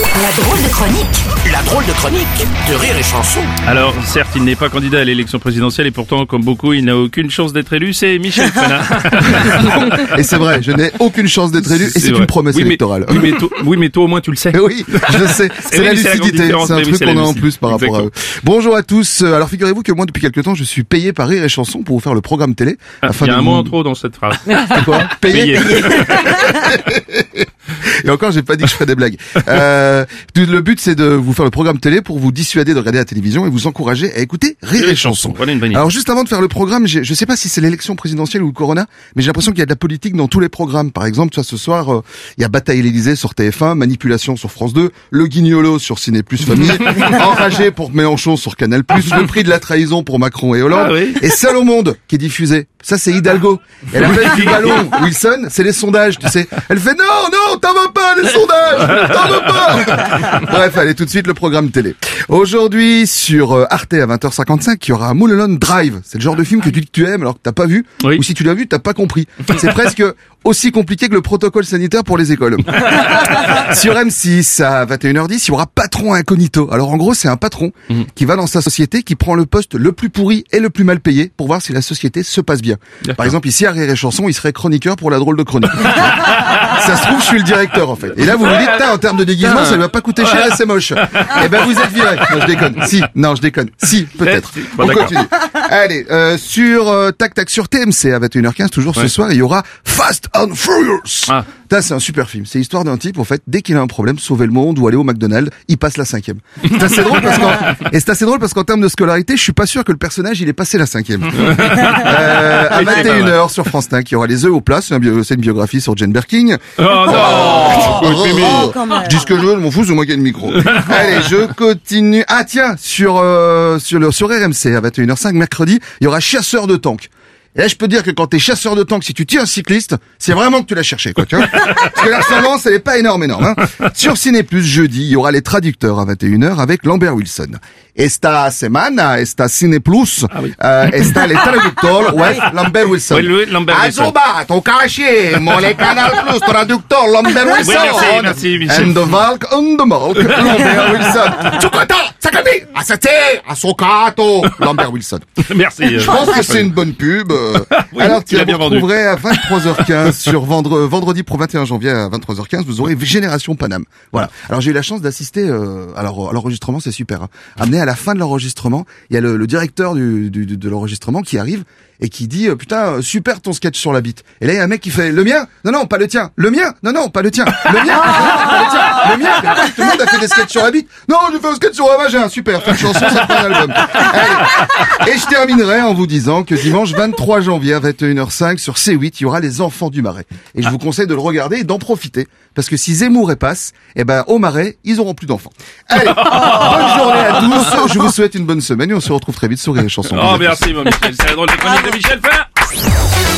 La drôle de chronique La drôle de chronique de Rire et Chanson. Alors, certes, il n'est pas candidat à l'élection présidentielle et pourtant, comme beaucoup, il n'a aucune chance d'être élu, c'est Michel Fana. Et c'est vrai, je n'ai aucune chance d'être élu et c'est une promesse Oui, mais- électorale. oui, mais toi, oui, mais toi, au moins, tu le sais. Oui, je sais, c'est oui, la lucidité, c'est un truc qu'on a en plus par rapport à eux. Bonjour à tous, alors figurez-vous que moi depuis quelques temps je suis payé par Rire et Chanson pour vous faire le programme télé. Ah, afin Il y a de un mot en trop dans cette phrase. C'est quoi? Payé Payé. Et encore j'ai pas dit que je ferais des blagues. Euh, le but c'est de vous faire le programme télé pour vous dissuader de regarder la télévision et vous encourager à écouter Rire et Chanson. Voilà une bonne idée. Alors juste avant de faire le programme, je sais pas si c'est l'élection présidentielle ou le corona, mais j'ai l'impression qu'il y a de la politique dans tous les programmes. Par exemple, tu vois, ce soir, euh, il y a Bataille l'Élysée sur TF1, Manipulation sur France 2, Le Guignolo sur Ciné Plus Famille, Enragé pour Mélenchon sur Canal Plus, Le Prix de la Trahison pour Macron et Hollande, Ah oui. et Seul au Monde qui est diffusé. Ça c'est Hidalgo. Et la place du ballon, Wilson, c'est les sondages, tu sais. Elle fait non, non, t'en veux pas les sondages, t'en veux pas. Bref, allez tout de suite le programme télé. Aujourd'hui sur euh, Arte à 20h55, il y aura Mulholland Drive. C'est le genre de film que tu tu aimes alors que t'as pas vu, Oui. ou si tu l'as vu, t'as pas compris. C'est presque aussi compliqué que le protocole sanitaire pour les écoles. sur M6 à 21h10, il y aura Patron Incognito. Alors en gros, c'est un patron Mhm. qui va dans sa société, qui prend le poste le plus pourri et le plus mal payé pour voir si la société se passe bien. Par exemple, ici à Rire et Chanson, il serait chroniqueur pour la drôle de chronique. ça se trouve, je suis le directeur en fait. Et là, vous vous dites, en termes de déguisement, ça ne va pas coûter cher et c'est moche. Eh ben, vous êtes viré. Non, je déconne. Si, non, je déconne. Si, peut-être. Bon, On continue. Allez, euh, sur euh, Tac Tac sur TMC à 21h15, toujours ce soir, il y aura Fast and Furious. Ah. Ça, c'est un super film. C'est l'histoire d'un type, en fait, dès qu'il a un problème, sauver le monde ou aller au McDonald's, il passe la cinquième. C'est assez drôle parce qu'en, et c'est assez drôle parce qu'en termes de scolarité, je suis pas sûr que le personnage, il est passé la cinquième. Euh, à Oui, c'est pas 21h sur France 5, il y aura les œufs au plat, c'est un bio- c'est une biographie sur Jane Birkin. Oh non Oh, Mimi. oh, Je dis ce que je veux, je m'en fous, c'est moi qui ai le micro. Allez, je continue. Ah tiens, sur euh, sur le sur RMC à 21h05 mercredi, il y aura chasseur de tanks. Et là, je peux dire que quand t'es chasseur de tanks, si tu tiens un cycliste, c'est vraiment que tu l'as cherché, quoi, tu vois. Parce que la ressemblance, elle est pas énorme, énorme, hein. Sur Ciné Plus, jeudi, il y aura les traducteurs à 21h avec Lambert Wilson. Esta semana, esta Ciné Plus, euh, esta les traducteurs, ouais, Lambert Wilson. Oui, oui, Lambert Wilson. Azoba, ton caché, mon les Canal Plus, traducteur, Lambert Wilson. merci, merci, Michel. And the Valk, and Lambert Wilson. Tsukata, Sakami, Asate, Asokato, Lambert Wilson. Merci. euh, Je pense que c'est une bonne pub. euh. Oui, Alors, tu vendu. retrouverez à 23h15 sur vendre- vendredi pour 21 janvier à 23h15, vous aurez Génération Paname. Voilà. Alors, j'ai eu la chance d'assister euh, à l'en- à l'enregistrement, c'est super. Hein. Amené à la fin de l'enregistrement, il y a le, le directeur du, du- de l'enregistrement qui arrive et qui dit euh, putain euh, super ton sketch sur la bite. Et là il y a un mec qui fait le mien? Non non pas le tien. Le mien? Non non pas le tien. Le mien? Pas le tien. Le mien? Tout le monde a fait des sketchs sur la bite. Non j'ai fait un sketch sur la vagin. Super. Fais une chanson ça fait un album. Et je terminerai en vous disant que dimanche 23 janvier à 21h05 sur C8 il y aura les enfants du Marais. Et je vous conseille de le regarder et d'en profiter parce que si Zemmour passe, eh ben au Marais ils auront plus d'enfants. Allez bonne journée à tous. Je vous souhaite une bonne semaine et on se retrouve très vite sur les chansons. Oh merci mon Michel, c'est la drôle de chronique de Michel Fana